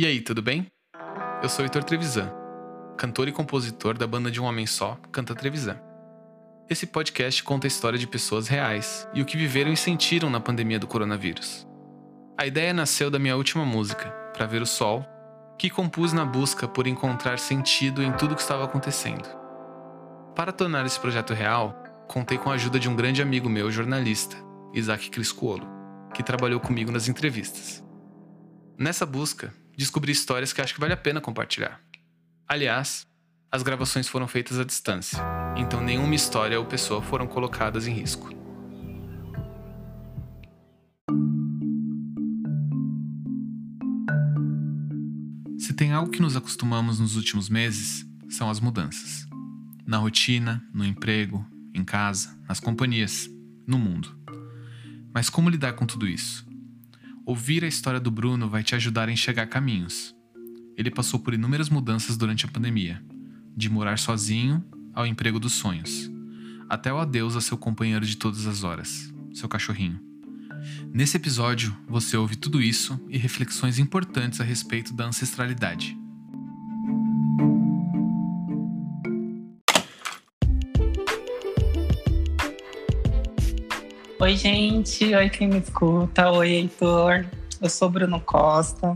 E aí, tudo bem? Eu sou Heitor Trevisan, cantor e compositor da banda de um homem só, Canta Trevisan. Esse podcast conta a história de pessoas reais e o que viveram e sentiram na pandemia do coronavírus. A ideia nasceu da minha última música, Pra Ver o Sol, que compus na busca por encontrar sentido em tudo o que estava acontecendo. Para tornar esse projeto real, contei com a ajuda de um grande amigo meu, jornalista, Isaac Criscuolo, que trabalhou comigo nas entrevistas. Nessa busca, descobri histórias que acho que vale a pena compartilhar. Aliás, as gravações foram feitas à distância, então nenhuma história ou pessoa foram colocadas em risco. Se tem algo que nos acostumamos nos últimos meses, são as mudanças. Na rotina, no emprego, em casa, nas companhias, no mundo. Mas como lidar com tudo isso? Ouvir a história do Bruno vai te ajudar a enxergar caminhos. Ele passou por inúmeras mudanças durante a pandemia, de morar sozinho ao emprego dos sonhos, até o adeus a seu companheiro de todas as horas, seu cachorrinho. Nesse episódio, você ouve tudo isso e reflexões importantes a respeito da ancestralidade. Oi, gente. Oi, quem me escuta. Oi, Heitor. Eu sou Bruno Costa.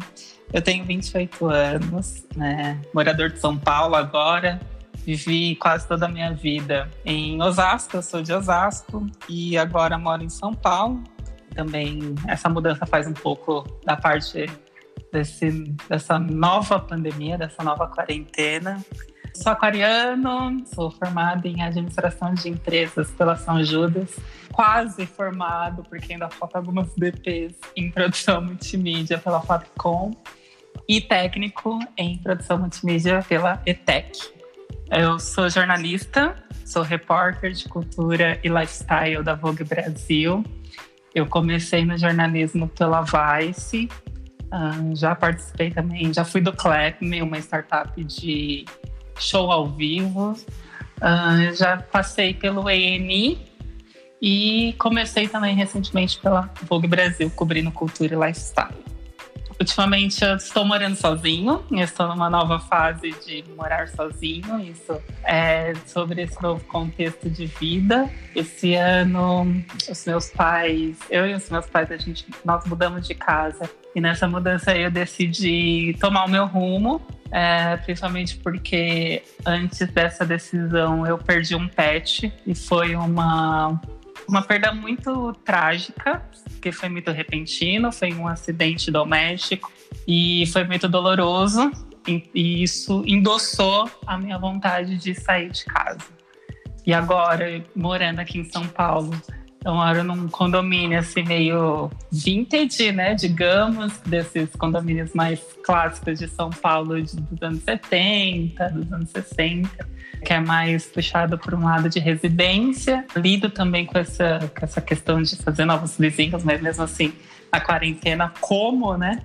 Eu tenho 28 anos, né? Morador de São Paulo agora. Vivi quase toda a minha vida em Osasco, eu sou de Osasco e agora moro em São Paulo. Também essa mudança faz um pouco da parte desse, dessa nova pandemia, dessa nova quarentena. Sou aquariano, sou formada em administração de empresas pela São Judas, quase formado, porque ainda falta algumas DPs em produção multimídia pela Fabcom e técnico em produção multimídia pela ETEC. Eu sou jornalista, sou repórter de cultura e lifestyle da Vogue Brasil. Eu comecei no jornalismo pela Vice, uh, já participei também, já fui do Clap, uma startup de show ao vivo. Uh, já passei pelo ENI e comecei também recentemente pela Vogue Brasil, cobrindo cultura e lifestyle. Ultimamente eu estou morando sozinho, estou numa nova fase de morar sozinho, isso é sobre esse novo contexto de vida. Esse ano, os meus pais, eu e os meus pais, a gente, nós mudamos de casa e nessa mudança eu decidi tomar o meu rumo é, principalmente porque antes dessa decisão eu perdi um pet e foi uma, uma perda muito trágica, porque foi muito repentino, foi um acidente doméstico e foi muito doloroso. E, e isso endossou a minha vontade de sair de casa. E agora, morando aqui em São Paulo, eu moro num condomínio assim meio vintage, né? Digamos, desses condomínios mais clássicos de São Paulo de, dos anos 70, dos anos 60, que é mais puxado por um lado de residência. Lido também com essa, com essa questão de fazer novos vizinhos, mas mesmo assim, a quarentena como, né?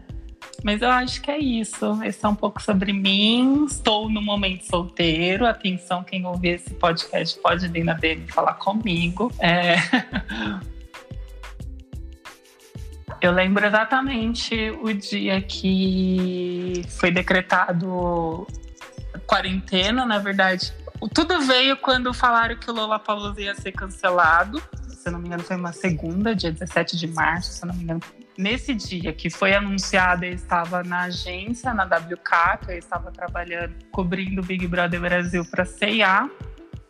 Mas eu acho que é isso. Esse é um pouco sobre mim. Estou no momento solteiro. Atenção, quem ouvir esse podcast pode vir na DM falar comigo. É... Eu lembro exatamente o dia que foi decretado quarentena, na verdade. Tudo veio quando falaram que o Lollapalooza ia ser cancelado. Se eu não me engano, foi uma segunda, dia 17 de março, se não me engano, nesse dia que foi anunciado, eu estava na agência, na WK, que eu estava trabalhando, cobrindo o Big Brother Brasil para CIA.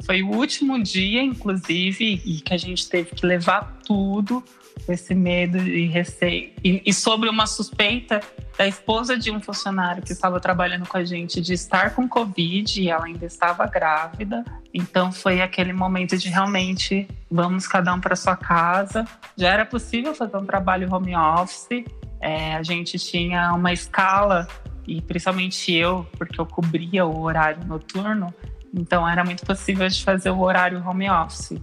Foi o último dia, inclusive, e que a gente teve que levar tudo, esse medo e receio. E, e sobre uma suspeita da esposa de um funcionário que estava trabalhando com a gente de estar com Covid e ela ainda estava grávida. Então foi aquele momento de realmente vamos cada um para sua casa. Já era possível fazer um trabalho home office. É, a gente tinha uma escala e principalmente eu, porque eu cobria o horário noturno, então era muito possível de fazer o horário home office.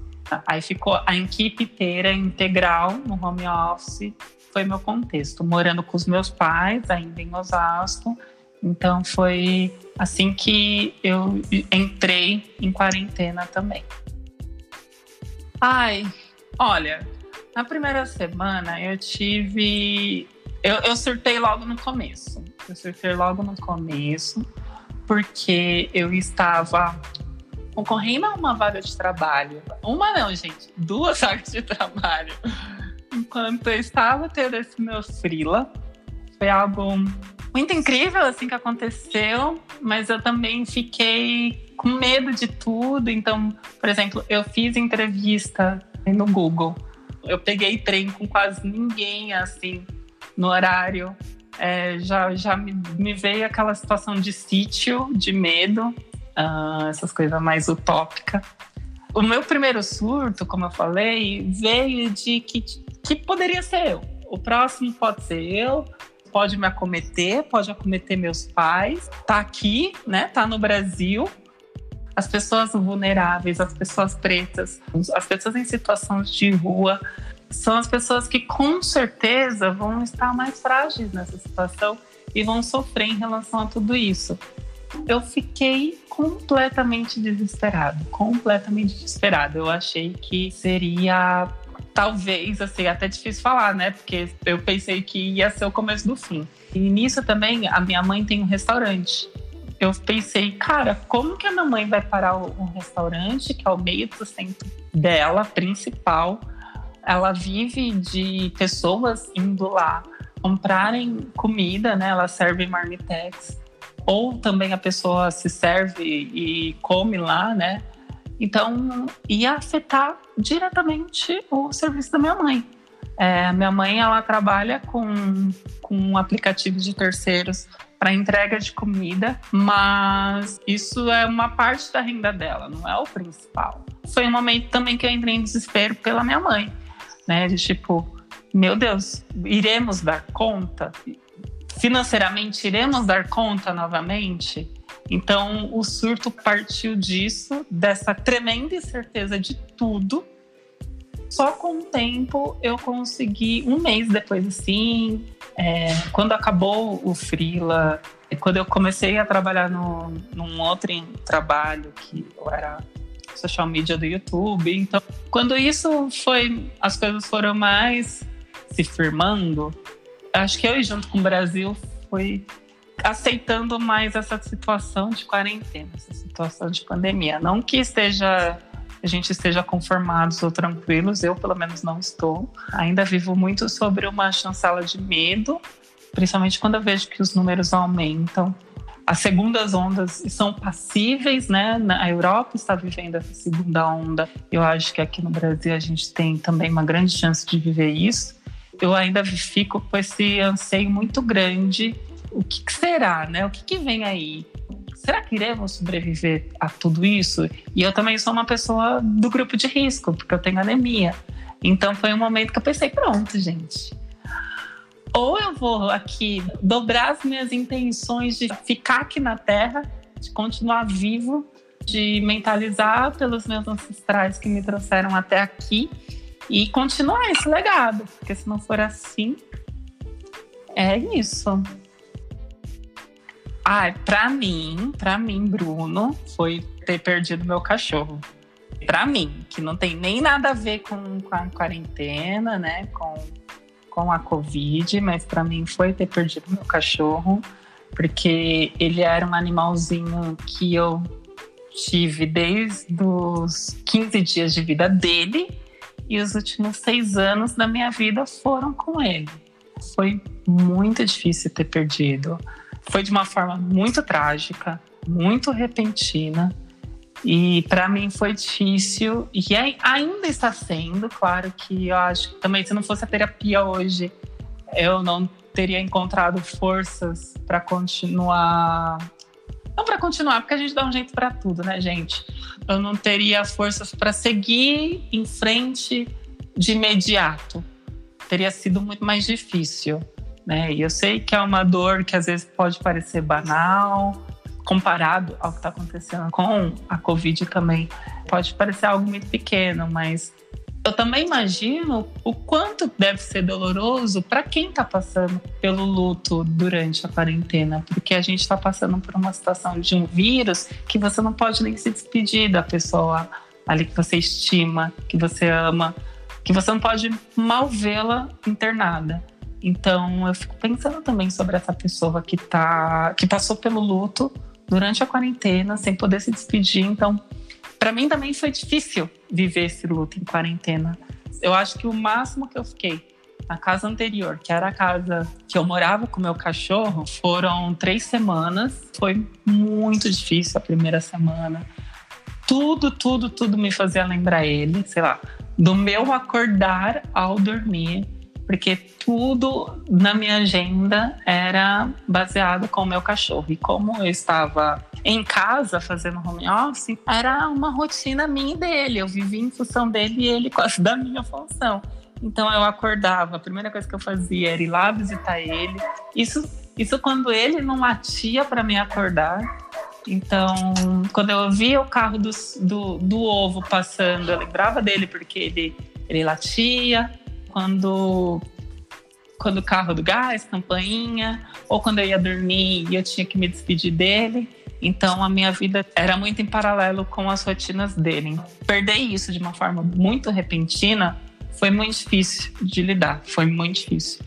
Aí ficou a equipe inteira integral no home office. Foi meu contexto, morando com os meus pais, ainda em Osasco. Então foi assim que eu entrei em quarentena também. Ai, olha, na primeira semana eu tive Eu, eu surtei logo no começo. Eu surtei logo no começo, porque eu estava concorrendo a uma vaga de trabalho. Uma não, gente, duas vagas de trabalho. Enquanto eu estava tendo esse meu frila, foi algo muito incrível assim que aconteceu, mas eu também fiquei com medo de tudo. Então, por exemplo, eu fiz entrevista no Google. Eu peguei trem com quase ninguém assim no horário. É, já já me, me, veio aquela situação de sítio, de medo, uh, essas coisas mais utópicas. O meu primeiro surto, como eu falei, veio de que, que poderia ser eu. O próximo pode ser eu, pode me acometer, pode acometer meus pais. Tá aqui, né? Tá no Brasil. As pessoas vulneráveis, as pessoas pretas, as pessoas em situações de rua, são as pessoas que com certeza vão estar mais frágeis nessa situação e vão sofrer em relação a tudo isso. Eu fiquei completamente desesperado, completamente desesperado. Eu achei que seria talvez, assim, até difícil falar, né? Porque eu pensei que ia ser o começo do fim. E nisso também, a minha mãe tem um restaurante. Eu pensei, cara, como que a minha mãe vai parar um restaurante, que é o meio do sustento dela, principal? Ela vive de pessoas indo lá comprarem comida, né? Ela serve marmitex. Ou também a pessoa se serve e come lá, né? Então, ia afetar diretamente o serviço da minha mãe. É, minha mãe ela trabalha com, com aplicativos de terceiros para entrega de comida, mas isso é uma parte da renda dela, não é o principal. Foi um momento também que eu entrei em desespero pela minha mãe, né? De tipo, meu Deus, iremos dar conta? Financeiramente, iremos dar conta novamente? Então, o surto partiu disso, dessa tremenda incerteza de tudo. Só com o tempo eu consegui, um mês depois assim, é, quando acabou o Freela, quando eu comecei a trabalhar no, num outro trabalho que eu era social media do YouTube. Então, quando isso foi, as coisas foram mais se firmando, acho que eu junto com o Brasil foi aceitando mais essa situação de quarentena, essa situação de pandemia. Não que esteja a gente esteja conformados ou tranquilos, eu pelo menos não estou. Ainda vivo muito sobre uma chancela de medo, principalmente quando eu vejo que os números aumentam. As segundas ondas são passíveis, né? Na Europa está vivendo essa segunda onda. Eu acho que aqui no Brasil a gente tem também uma grande chance de viver isso. Eu ainda fico com esse anseio muito grande o que, que será, né? O que, que vem aí? Será que iremos sobreviver a tudo isso? E eu também sou uma pessoa do grupo de risco, porque eu tenho anemia. Então foi um momento que eu pensei, pronto, gente. Ou eu vou aqui dobrar as minhas intenções de ficar aqui na Terra, de continuar vivo, de mentalizar pelos meus ancestrais que me trouxeram até aqui e continuar esse legado, porque se não for assim, é isso. Ah, para mim, para mim, Bruno, foi ter perdido meu cachorro. Para mim, que não tem nem nada a ver com, com a quarentena, né? Com, com a Covid, mas para mim foi ter perdido meu cachorro, porque ele era um animalzinho que eu tive desde os 15 dias de vida dele e os últimos seis anos da minha vida foram com ele. Foi muito difícil ter perdido foi de uma forma muito trágica, muito repentina. E para mim foi difícil e ainda está sendo, claro que eu acho que também se não fosse a terapia hoje, eu não teria encontrado forças para continuar. Não para continuar, porque a gente dá um jeito para tudo, né, gente? Eu não teria forças para seguir em frente de imediato. Teria sido muito mais difícil. Né? E eu sei que é uma dor que às vezes pode parecer banal, comparado ao que está acontecendo com a Covid também, pode parecer algo muito pequeno, mas eu também imagino o quanto deve ser doloroso para quem está passando pelo luto durante a quarentena, porque a gente está passando por uma situação de um vírus que você não pode nem se despedir da pessoa ali que você estima, que você ama, que você não pode mal vê-la internada. Então eu fico pensando também sobre essa pessoa que tá que passou pelo luto durante a quarentena sem poder se despedir. Então, para mim também foi difícil viver esse luto em quarentena. Eu acho que o máximo que eu fiquei na casa anterior, que era a casa que eu morava com meu cachorro, foram três semanas. Foi muito difícil a primeira semana. Tudo, tudo, tudo me fazia lembrar ele, sei lá, do meu acordar ao dormir, porque tudo na minha agenda era baseado com o meu cachorro. E como eu estava em casa fazendo home office, era uma rotina minha e dele. Eu vivia em função dele e ele quase da minha função. Então eu acordava, a primeira coisa que eu fazia era ir lá visitar ele. Isso, isso quando ele não latia para me acordar. Então, quando eu via o carro do, do, do, ovo passando, eu lembrava dele porque ele, ele latia. Quando, quando o carro do gás, campainha, ou quando eu ia dormir e eu tinha que me despedir dele. Então, a minha vida era muito em paralelo com as rotinas dele. Perder isso de uma forma muito repentina foi muito difícil de lidar, foi muito difícil.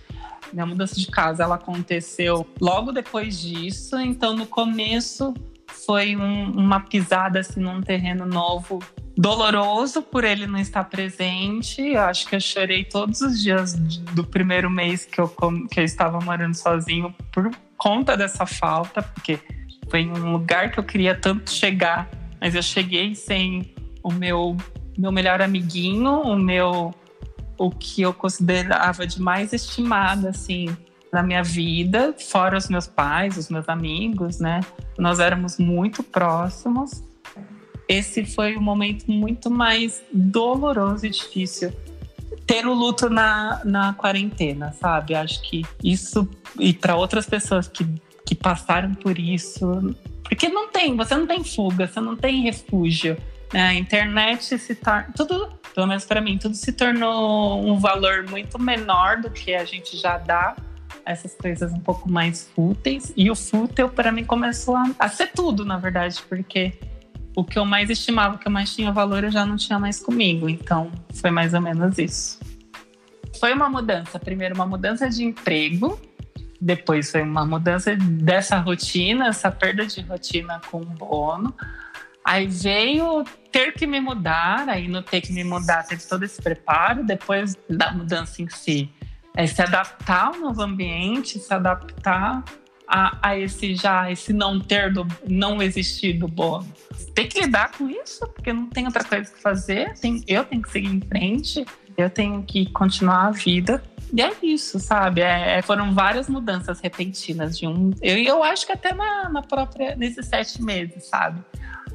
Minha mudança de casa ela aconteceu logo depois disso, então no começo foi um, uma pisada assim num terreno novo, doloroso por ele não estar presente. Eu acho que eu chorei todos os dias do primeiro mês que eu, que eu estava morando sozinho por conta dessa falta, porque foi um lugar que eu queria tanto chegar, mas eu cheguei sem o meu meu melhor amiguinho, o meu o que eu considerava de mais estimado, assim, na minha vida, fora os meus pais, os meus amigos, né? Nós éramos muito próximos. Esse foi um momento muito mais doloroso e difícil. Ter o luto na, na quarentena, sabe? Acho que isso, e para outras pessoas que, que passaram por isso, porque não tem, você não tem fuga, você não tem refúgio. Né? A internet se torna. Tudo pelo menos para mim, tudo se tornou um valor muito menor do que a gente já dá essas coisas um pouco mais fúteis. E o fútil, para mim, começou a, a, ser tudo, na verdade, porque o que eu mais estimava, o que eu mais tinha valor, eu já não tinha mais comigo. Então, foi mais ou menos isso. Foi uma mudança. Primeiro, uma mudança de emprego. Depois, foi uma mudança dessa rotina, essa perda de rotina com o bono. Aí veio ter que me mudar, aí no ter que me mudar teve todo esse preparo, depois da mudança em si. É se adaptar ao novo ambiente, se adaptar a, a, esse já, esse não ter, do, não existir do bônus. Tem que lidar com isso, porque não tem outra coisa que fazer, tem, eu tenho que seguir em frente, eu tenho que continuar a vida. E é isso, sabe? É, é foram várias mudanças repentinas de um. Eu, eu acho que até na, na própria, nesses sete meses, sabe?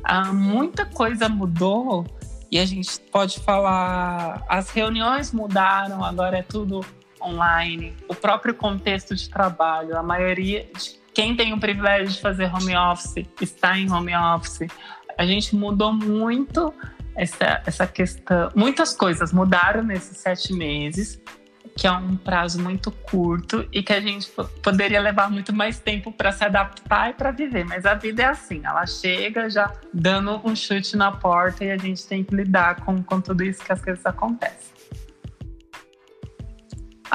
ah, muita coisa mudou e a gente pode falar, as reuniões mudaram, agora é tudo online. O próprio contexto de trabalho, a maioria de quem tem o privilégio de fazer home office está em home office. A gente mudou muito essa, essa questão. Muitas coisas mudaram nesses sete meses que é um prazo muito curto e que a gente poderia levar muito mais tempo para se adaptar e para viver. Mas a vida é assim, ela chega já dando um chute na porta e a gente tem que lidar com, com tudo isso que as coisas acontecem.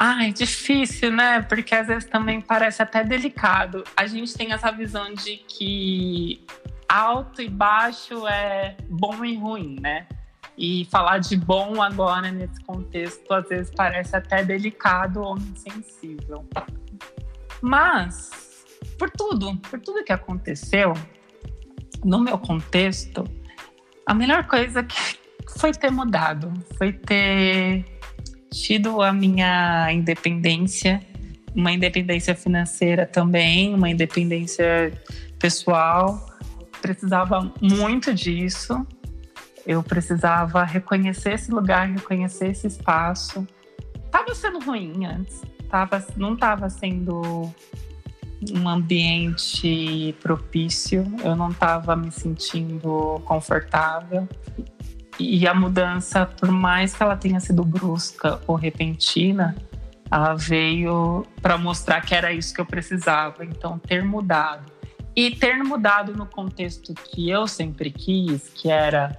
Ai, difícil, né? Porque às vezes também parece até delicado. A gente tem essa visão de que alto e baixo é bom e ruim, né? E falar de bom agora nesse contexto às vezes parece até delicado ou insensível. Mas, por tudo, por tudo que aconteceu, no meu contexto, a melhor coisa que foi ter mudado, foi ter tido a minha independência, uma independência financeira também, uma independência pessoal. Precisava muito disso eu precisava reconhecer esse lugar, reconhecer esse espaço. Tava sendo ruim antes, tava, não estava sendo um ambiente propício, eu não estava me sentindo confortável. E a mudança, por mais que ela tenha sido brusca ou repentina, ela veio para mostrar que era isso que eu precisava. Então, ter mudado. E ter mudado no contexto que eu sempre quis, que era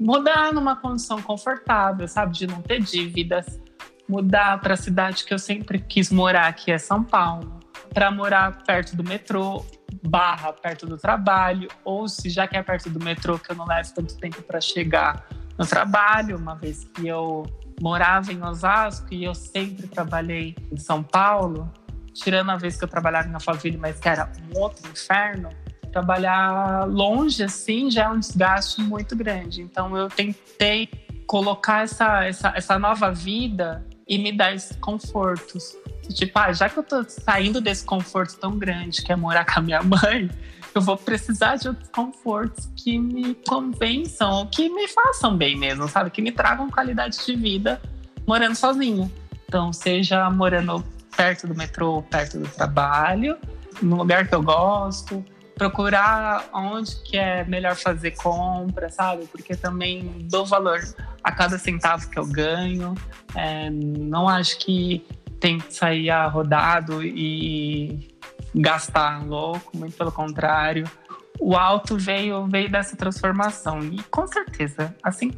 mudar numa condição confortável, sabe? De não ter dívidas, mudar para a cidade que eu sempre quis morar, que é São Paulo, para morar perto do metrô, barra perto do trabalho, ou se já que é perto do metrô, que eu não levo tanto tempo para chegar no trabalho, uma vez que eu morava em Osasco e eu sempre trabalhei em São Paulo, tirando a vez que eu trabalhava na família, mas que era um outro inferno, trabalhar longe assim já é um desgaste muito grande. Então eu tentei colocar essa, essa, essa nova vida e me dar esses confortos. Tipo, ah, já que eu tô saindo desse conforto tão grande que é morar com a minha mãe, eu vou precisar de outros confortos que me convençam, que me façam bem mesmo, sabe? Que me tragam qualidade de vida morando sozinha. Então, seja morando perto do metrô, perto do trabalho, no lugar que eu gosto, procurar onde que é melhor fazer compra, sabe? Porque também dou valor a cada centavo que eu ganho. É, não acho que tem que sair rodado e gastar louco, muito pelo contrário. O alto veio veio dessa transformação e com certeza, assim,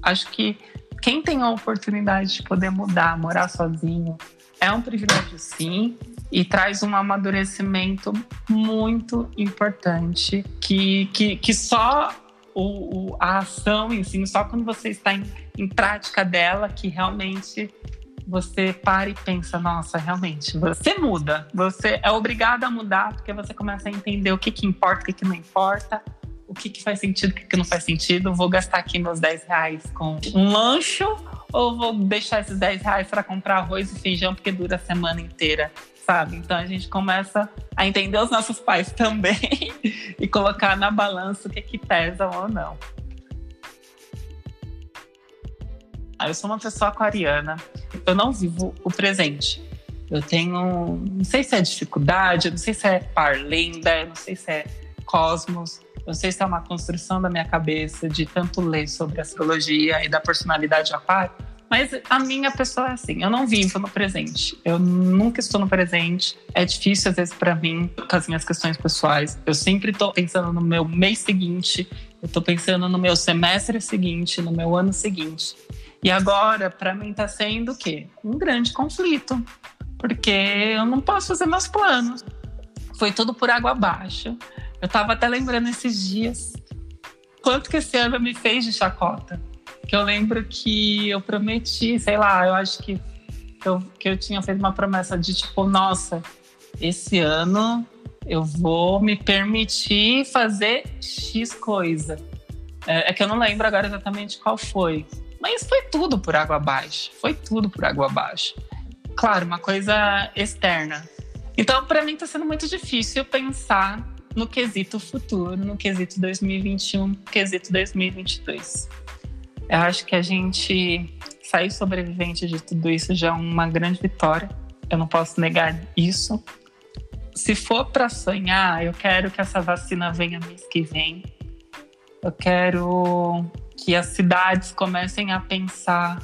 acho que quem tem a oportunidade de poder mudar, morar sozinho, é um privilégio sim e traz um amadurecimento muito importante que, que, que só o, o, a ação em si, só quando você está em, em prática dela que realmente você para e pensa, nossa, realmente, você muda. Você é obrigado a mudar porque você começa a entender o que, que importa, o que, que não importa, o que, que faz sentido, o que, que não faz sentido. Vou gastar aqui meus 10 reais com um lancho ou vou deixar esses 10 reais para comprar arroz e feijão porque dura a semana inteira, sabe? Então a gente começa a entender os nossos pais também e colocar na balança o que, que pesa ou não. Eu sou uma pessoa aquariana. Eu não vivo o presente. Eu tenho, não sei se é dificuldade, não sei se é parlenda, não sei se é cosmos, não sei se é uma construção da minha cabeça de tanto ler sobre astrologia e da personalidade aquário, mas a minha pessoa é assim, eu não vivo no presente. Eu nunca estou no presente. É difícil às vezes para mim com as minhas questões pessoais. Eu sempre estou pensando no meu mês seguinte, eu estou pensando no meu semestre seguinte, no meu ano seguinte. E agora, para mim, está sendo o quê? Um grande conflito, porque eu não posso fazer meus planos. Foi tudo por água abaixo. Eu estava até lembrando esses dias quanto que esse ano me fez de chacota. Que eu lembro que eu prometi, sei lá, eu acho que eu, que eu tinha feito uma promessa de tipo, nossa, esse ano eu vou me permitir fazer X coisa. É, é que eu não lembro agora exatamente qual foi. Mas foi tudo por água abaixo. Foi tudo por água abaixo. Claro, uma coisa externa. Então, para mim, está sendo muito difícil pensar no quesito futuro, no quesito 2021, quesito 2022. Eu acho que a gente sair sobrevivente de tudo isso já é uma grande vitória. Eu não posso negar isso. Se for para sonhar, eu quero que essa vacina venha mês que vem. Eu quero que as cidades comecem a pensar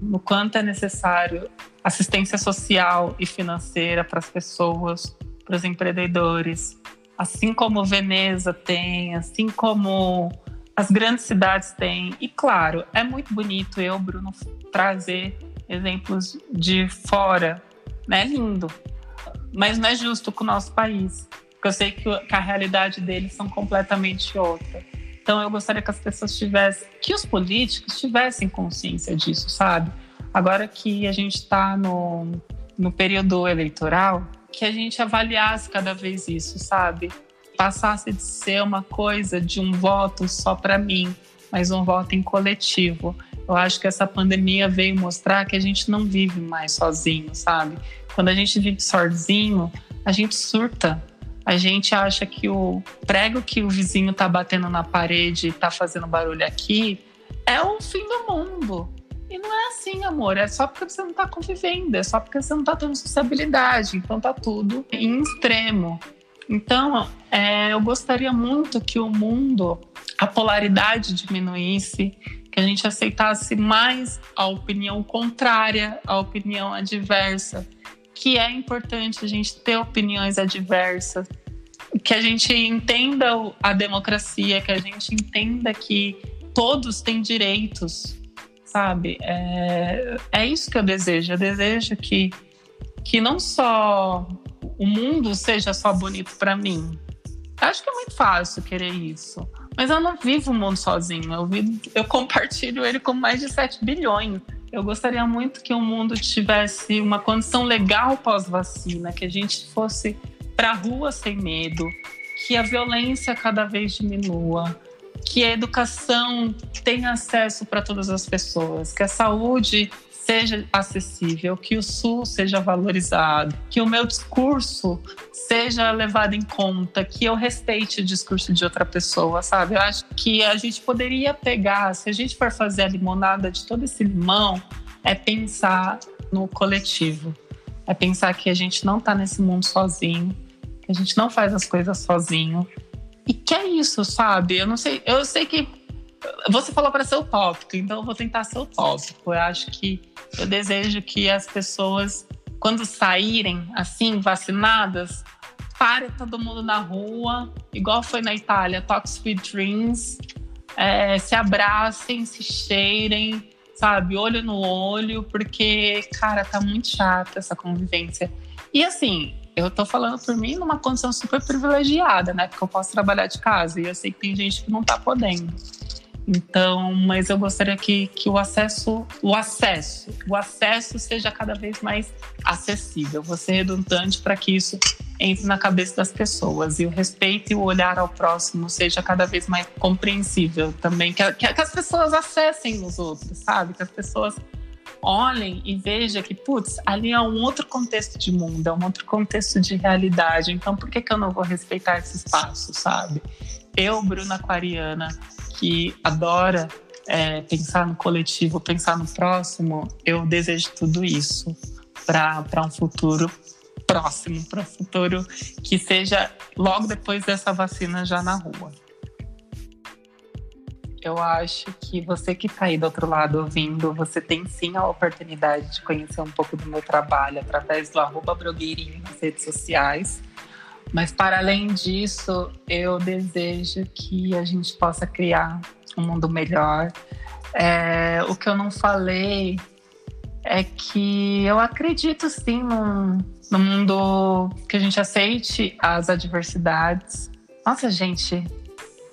no quanto é necessário assistência social e financeira para as pessoas, para os empreendedores, assim como Veneza tem, assim como as grandes cidades têm. E claro, é muito bonito eu, Bruno, trazer exemplos de fora, né? Lindo. Mas não é justo com o nosso país, porque eu sei que a realidade deles são completamente outra. Então eu gostaria que as pessoas tivessem, que os políticos tivessem consciência disso, sabe? Agora que a gente está no, no período eleitoral, que a gente avaliasse cada vez isso, sabe? Passasse de ser uma coisa de um voto só para mim, mas um voto em coletivo. Eu acho que essa pandemia veio mostrar que a gente não vive mais sozinho, sabe? Quando a gente vive sozinho, a gente surta, a gente acha que o prego que o vizinho tá batendo na parede e tá fazendo barulho aqui é o fim do mundo. E não é assim, amor. É só porque você não tá convivendo, é só porque você não tá tendo sociabilidade. Então tá tudo em extremo. Então, é, eu gostaria muito que o mundo, a polaridade diminuísse, que a gente aceitasse mais a opinião contrária, a opinião adversa, que é importante a gente ter opiniões adversas, que a gente entenda a democracia, que a gente entenda que todos têm direitos, sabe? É, é isso que eu desejo. Eu desejo que, que não só o mundo seja só bonito para mim. Acho que é muito fácil querer isso. Mas eu não vivo o mundo sozinho. Eu, eu compartilho ele com mais de 7 bilhões. Eu gostaria muito que o mundo tivesse uma condição legal pós-vacina, que a gente fosse para a rua sem medo, que a violência cada vez diminua, que a educação tenha acesso para todas as pessoas, que a saúde seja acessível, que o SUS seja valorizado, que o meu discurso seja levado em conta, que eu respeite o discurso de outra pessoa, sabe? Eu acho que a gente poderia pegar, se a gente for fazer a limonada de todo esse limão, é pensar no coletivo. É pensar que a gente não está nesse mundo sozinho, que a gente não faz as coisas sozinho. E que é isso, sabe? Eu não sei, eu sei que você falou para ser utópico, então eu vou tentar ser utópico. Eu acho que eu desejo que as pessoas, quando saírem assim, vacinadas, parem todo mundo na rua, igual foi na Itália, Talk Sweet Dreams, é, se abracem, se cheirem, sabe, olho no olho, porque, cara, tá muito chata essa convivência. E assim, eu tô falando por mim numa condição super privilegiada, né? Porque eu posso trabalhar de casa e eu sei que tem gente que não tá podendo. Então, mas eu gostaria que, que o acesso, o acesso, o acesso seja cada vez mais acessível. Ser redundante para que isso entre na cabeça das pessoas e o respeito e o olhar ao próximo seja cada vez mais compreensível também, que, que, que as pessoas acessem os outros, sabe? Que as pessoas olhem e vejam que, putz, ali é um outro contexto de mundo, é um outro contexto de realidade. Então, por que, que eu não vou respeitar esse espaço, sabe? Eu, Bruna Aquariana, que adora é, pensar no coletivo, pensar no próximo, eu desejo tudo isso para um futuro próximo, para um futuro que seja logo depois dessa vacina já na rua. Eu acho que você que está aí do outro lado ouvindo, você tem sim a oportunidade de conhecer um pouco do meu trabalho através do arroba blogueirinho nas redes sociais. Mas para além disso, eu desejo que a gente possa criar um mundo melhor. É, o que eu não falei é que eu acredito sim num, num mundo que a gente aceite as adversidades. Nossa, gente,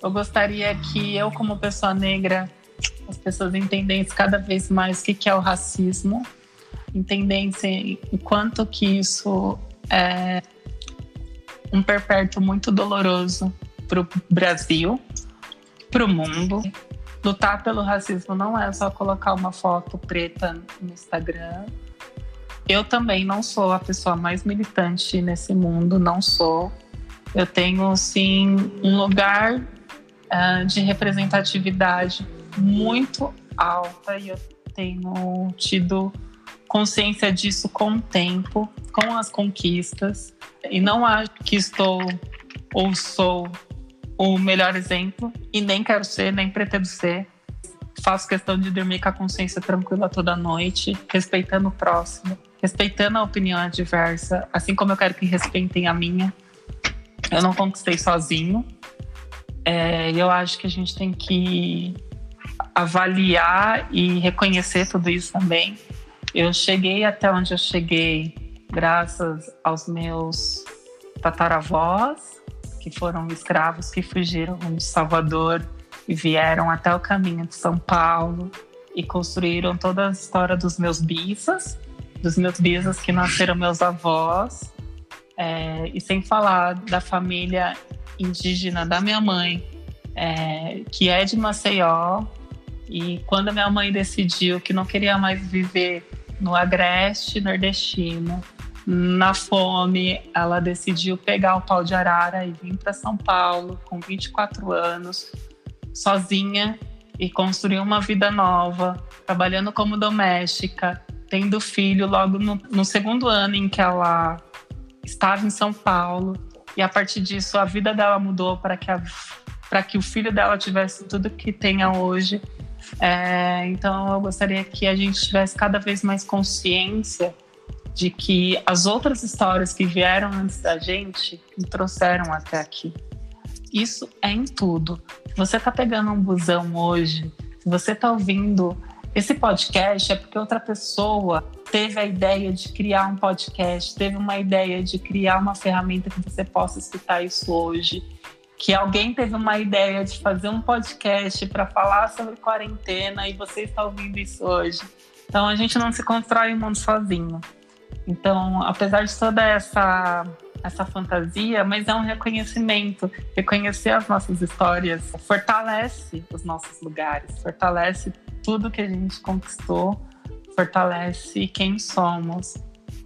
eu gostaria que eu, como pessoa negra, as pessoas entendessem cada vez mais o que é o racismo, entendessem o quanto que isso é um perpétuo muito doloroso para o Brasil, para o mundo. Lutar pelo racismo não é só colocar uma foto preta no Instagram. Eu também não sou a pessoa mais militante nesse mundo, não sou. Eu tenho, sim, um lugar uh, de representatividade muito alta e eu tenho tido consciência disso com o tempo, com as conquistas. E não acho que estou ou sou o melhor exemplo, e nem quero ser, nem pretendo ser. Faço questão de dormir com a consciência tranquila toda noite, respeitando o próximo, respeitando a opinião adversa, assim como eu quero que respeitem a minha. Eu não conquistei sozinho. É, eu acho que a gente tem que avaliar e reconhecer tudo isso também. Eu cheguei até onde eu cheguei graças aos meus tataravós, que foram escravos que fugiram de Salvador e vieram até o caminho de São Paulo e construíram toda a história dos meus bisas, dos meus bisas que nasceram meus avós, é, e sem falar da família indígena da minha mãe, é, que é de Maceió. E quando minha mãe decidiu que não queria mais viver no agreste nordestino, na fome, ela decidiu pegar o pau de arara e vir para São Paulo com 24 anos, sozinha e construir uma vida nova, trabalhando como doméstica, tendo filho logo no, no segundo ano em que ela estava em São Paulo. E a partir disso, a vida dela mudou para que, que o filho dela tivesse tudo que tenha hoje. É, então, eu gostaria que a gente tivesse cada vez mais consciência de que as outras histórias que vieram antes da gente me trouxeram até aqui. Isso é em tudo. Se você está pegando um busão hoje, se você está ouvindo esse podcast é porque outra pessoa teve a ideia de criar um podcast, teve uma ideia de criar uma ferramenta que você possa escutar isso hoje, que alguém teve uma ideia de fazer um podcast para falar sobre quarentena e você está ouvindo isso hoje. Então a gente não se constrói o mundo sozinho. Então, apesar de toda essa essa fantasia, mas é um reconhecimento. Reconhecer as nossas histórias fortalece os nossos lugares, fortalece tudo que a gente conquistou, fortalece quem somos.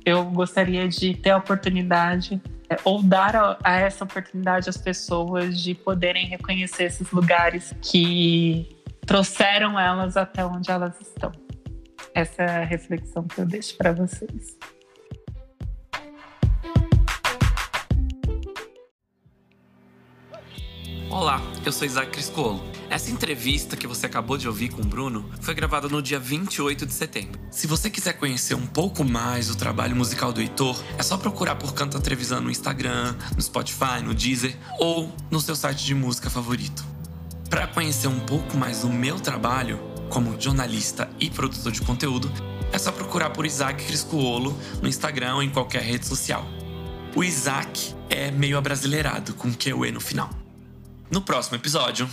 Eu gostaria de ter a oportunidade é, ou dar a, a essa oportunidade às pessoas de poderem reconhecer esses lugares que trouxeram elas até onde elas estão. Essa é a reflexão que eu deixo para vocês. Olá, eu sou Isaac Criscolo. Essa entrevista que você acabou de ouvir com o Bruno foi gravada no dia 28 de setembro. Se você quiser conhecer um pouco mais o trabalho musical do Heitor, é só procurar por Canta Trevisan no Instagram, no Spotify, no Deezer ou no seu site de música favorito. Para conhecer um pouco mais do meu trabalho como jornalista e produtor de conteúdo, é só procurar por Isaac Criscuolo no Instagram ou em qualquer rede social. O Isaac é meio abrasileirado, com QE no final no próximo episódio.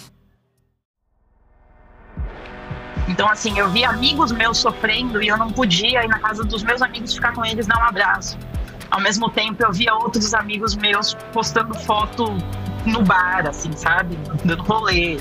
Então, assim, eu vi amigos meus sofrendo e eu não podia ir na casa dos meus amigos ficar com eles, dar um abraço. Ao mesmo tempo, eu via outros amigos meus postando foto no bar, assim, sabe? Dando rolê.